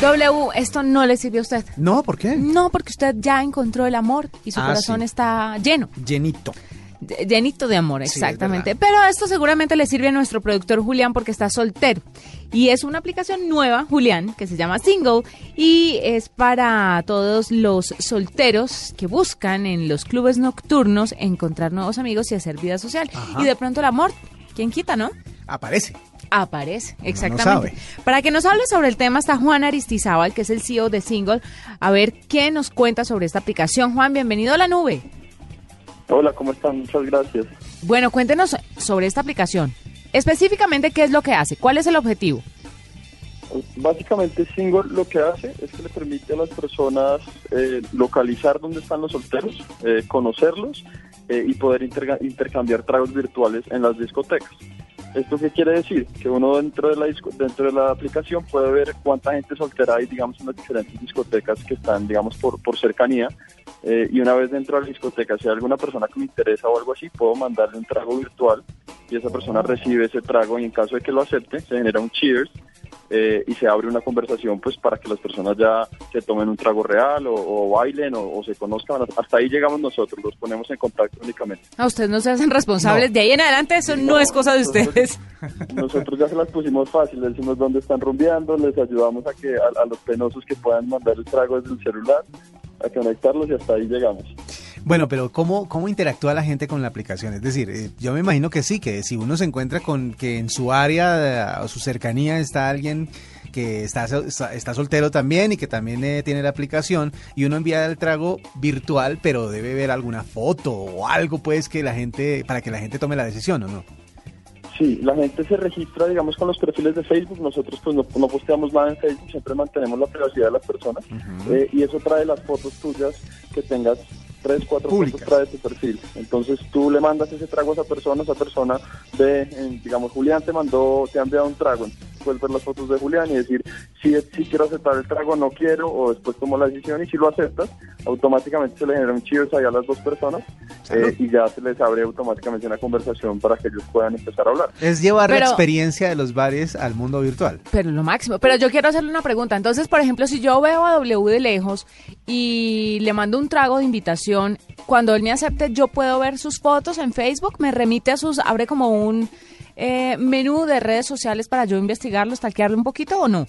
W, esto no le sirve a usted. No, ¿por qué? No, porque usted ya encontró el amor y su Ah, corazón sí. está lleno. Llenito. Llenito de amor, Sí, exactamente. Pero esto seguramente le sirve a nuestro productor Julián porque está soltero. Y es una aplicación nueva, Julián, que se llama Single y es para todos los solteros que buscan en los clubes nocturnos encontrar nuevos amigos y hacer vida social. Ajá. Y de pronto el amor, ¿quién quita, no? Aparece. Aparece, no exactamente. sabe. Para que nos hable sobre el tema está Juan Aristizábal, que es el CEO de Single. A ver qué nos cuenta sobre esta aplicación. Juan, bienvenido a la nube. Hola, ¿cómo están? Muchas gracias. Bueno, cuéntenos sobre esta aplicación. Específicamente, ¿qué es lo que hace? ¿Cuál es el objetivo? Básicamente, Single lo que hace es que le permite a las personas eh, localizar dónde están los solteros, eh, conocerlos eh, y poder interga- intercambiar tragos virtuales en las discotecas. ¿Esto qué quiere decir? Que uno dentro de la dentro de la aplicación puede ver cuánta gente soltera hay, digamos, en las diferentes discotecas que están, digamos, por, por cercanía. Eh, y una vez dentro de la discoteca, si hay alguna persona que me interesa o algo así, puedo mandarle un trago virtual y esa persona recibe ese trago y en caso de que lo acepte, se genera un cheers eh, y se abre una conversación pues para que las personas ya se tomen un trago real o, o bailen o, o se conozcan. Hasta ahí llegamos nosotros, los ponemos en contacto únicamente. A ustedes no se hacen responsables. No. De ahí en adelante, eso no, es cosa de nosotros- ustedes. Nosotros ya se las pusimos fácil, les decimos dónde están rumbeando, les ayudamos a que a, a los penosos que puedan mandar el trago desde el celular, a conectarlos y hasta ahí llegamos. Bueno, pero ¿cómo, ¿cómo interactúa la gente con la aplicación? Es decir, eh, yo me imagino que sí, que si uno se encuentra con que en su área eh, o su cercanía está alguien que está, está, está soltero también y que también eh, tiene la aplicación y uno envía el trago virtual, pero debe ver alguna foto o algo pues que la gente, para que la gente tome la decisión o no. Sí, la gente se registra, digamos, con los perfiles de Facebook. Nosotros pues no, no posteamos nada en Facebook, siempre mantenemos la privacidad de las personas. Eh, y eso trae las fotos tuyas que tengas tres, cuatro Públicas. fotos trae tu perfil. Entonces tú le mandas ese trago a esa persona, esa persona ve, en, digamos, Julián te mandó, te ha enviado un trago. Entonces puedes ver las fotos de Julián y decir si, si quiero aceptar el trago, no quiero, o después tomo la decisión y si lo aceptas, automáticamente se le genera un cheers ahí a las dos personas eh, y ya se les abre automáticamente una conversación para que ellos puedan empezar a hablar. Es llevar la Pero- experiencia de los bares al mundo virtual. Pero lo máximo. Pero yo quiero hacerle una pregunta. Entonces, por ejemplo, si yo veo a W de lejos y le mando un trago de invitación, cuando él me acepte, yo puedo ver sus fotos en Facebook, me remite a sus, abre como un eh, menú de redes sociales para yo investigarlo, stalkearlo un poquito o no.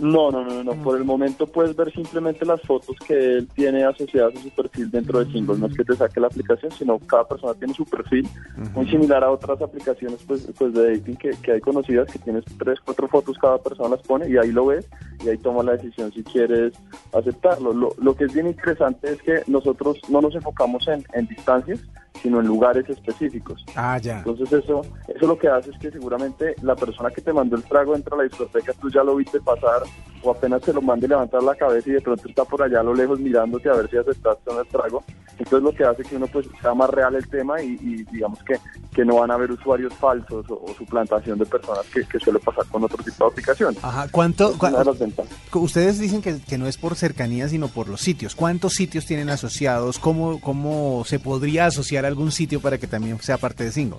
No, no, no, no. Por el momento puedes ver simplemente las fotos que él tiene asociadas a su perfil dentro de Single. No es que te saque la aplicación, sino cada persona tiene su perfil, muy similar a otras aplicaciones pues, pues de dating que, que hay conocidas, que tienes tres, cuatro fotos, cada persona las pone y ahí lo ves y ahí toma la decisión si quieres aceptarlo. Lo, lo que es bien interesante es que nosotros no nos enfocamos en, en distancias, sino en lugares específicos. Ah, ya. Entonces eso, eso lo que hace es que seguramente la persona que te mandó el trago entra a la discoteca, tú ya lo viste pasar o apenas te lo mande levantar la cabeza y de pronto está por allá a lo lejos mirándote a ver si aceptaste o no el trago. Entonces lo que hace que uno pues sea más real el tema y, y digamos que, que no van a haber usuarios falsos o, o suplantación de personas que, que suele pasar con otro tipo de aplicaciones. Ajá, ¿cuánto? Ventajas. Ustedes dicen que, que no es por cercanía, sino por los sitios. ¿Cuántos sitios tienen asociados? ¿Cómo, ¿Cómo se podría asociar algún sitio para que también sea parte de Single?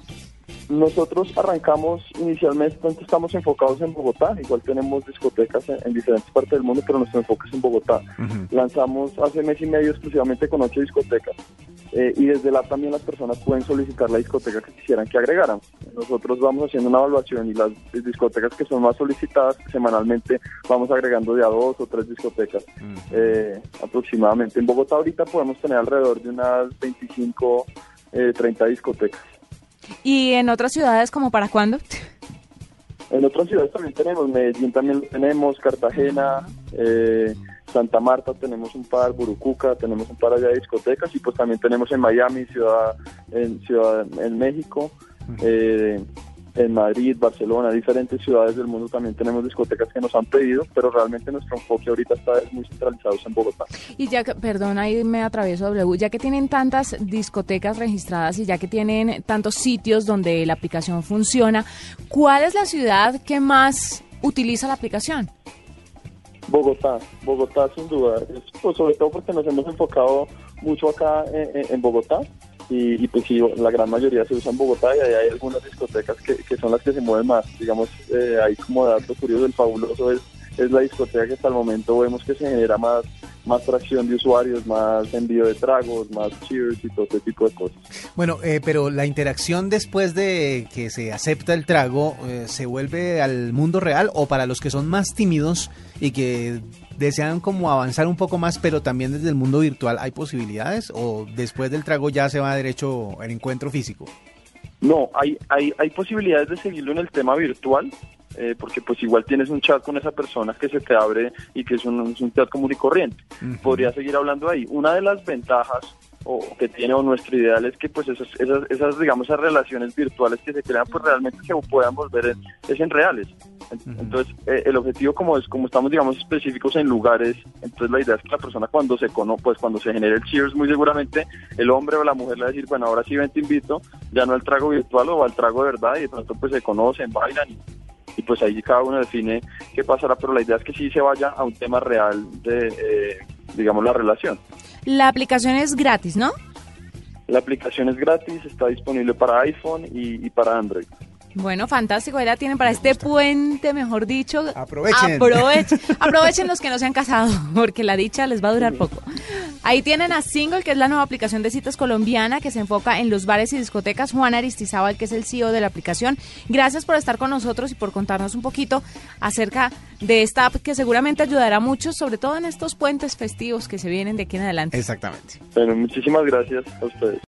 Nosotros arrancamos inicialmente, estamos enfocados en Bogotá, igual tenemos discotecas en, en diferentes partes del mundo, pero nuestro enfoque es en Bogotá. Lanzamos hace mes y medio exclusivamente con ocho discotecas eh, y desde la también las personas pueden solicitar la discoteca que quisieran que agregaran. Nosotros vamos haciendo una evaluación y las discotecas que son más solicitadas semanalmente vamos agregando de a dos o tres discotecas eh, aproximadamente. En Bogotá ahorita podemos tener alrededor de unas 25, eh, 30 discotecas. ¿Y en otras ciudades como para cuándo? En otras ciudades también tenemos, Medellín también lo tenemos, Cartagena, eh, Santa Marta tenemos un par, Burucuca tenemos un par allá de discotecas y pues también tenemos en Miami, ciudad en ciudad en México, eh, en Madrid, Barcelona, diferentes ciudades del mundo también tenemos discotecas que nos han pedido, pero realmente nuestro enfoque ahorita está muy centralizado en Bogotá. Y ya que, perdón, ahí me atravieso W, ya que tienen tantas discotecas registradas y ya que tienen tantos sitios donde la aplicación funciona, ¿cuál es la ciudad que más utiliza la aplicación? Bogotá, Bogotá sin duda, pues sobre todo porque nos hemos enfocado mucho acá en Bogotá y, pues sí, la gran mayoría se usa en Bogotá y ahí hay algunas discotecas que, que son las que se mueven más. Digamos, eh, ahí como dato curioso, el fabuloso es, es la discoteca que hasta el momento vemos que se genera más más tracción de usuarios, más envío de tragos, más cheers y todo ese tipo de cosas. Bueno, eh, pero la interacción después de que se acepta el trago, eh, ¿se vuelve al mundo real o para los que son más tímidos y que desean como avanzar un poco más, pero también desde el mundo virtual, ¿hay posibilidades o después del trago ya se va derecho el encuentro físico? No, hay, hay, hay posibilidades de seguirlo en el tema virtual, eh, porque pues igual tienes un chat con esa persona que se te abre y que es un, chat común y corriente. Podría seguir hablando ahí. Una de las ventajas o que tiene o nuestro ideal es que pues esas, esas, digamos esas relaciones virtuales que se crean pues realmente se puedan volver en, es en reales entonces eh, el objetivo como es como estamos digamos específicos en lugares entonces la idea es que la persona cuando se cono pues cuando se genere el cheers muy seguramente el hombre o la mujer le va a decir bueno ahora sí ven te invito ya no al trago virtual o al trago de verdad y de pronto pues se conocen bailan y y pues ahí cada uno define qué pasará, pero la idea es que sí se vaya a un tema real de, eh, digamos, la relación. La aplicación es gratis, ¿no? La aplicación es gratis, está disponible para iPhone y, y para Android. Bueno, fantástico. Ahí la tienen para este puente, mejor dicho. Aprovechen. Aprovechen, aprovechen los que no se han casado, porque la dicha les va a durar poco. Ahí tienen a Single, que es la nueva aplicación de citas colombiana que se enfoca en los bares y discotecas. Juan Aristizábal, que es el CEO de la aplicación. Gracias por estar con nosotros y por contarnos un poquito acerca de esta app que seguramente ayudará mucho, sobre todo en estos puentes festivos que se vienen de aquí en adelante. Exactamente. Bueno, muchísimas gracias a ustedes.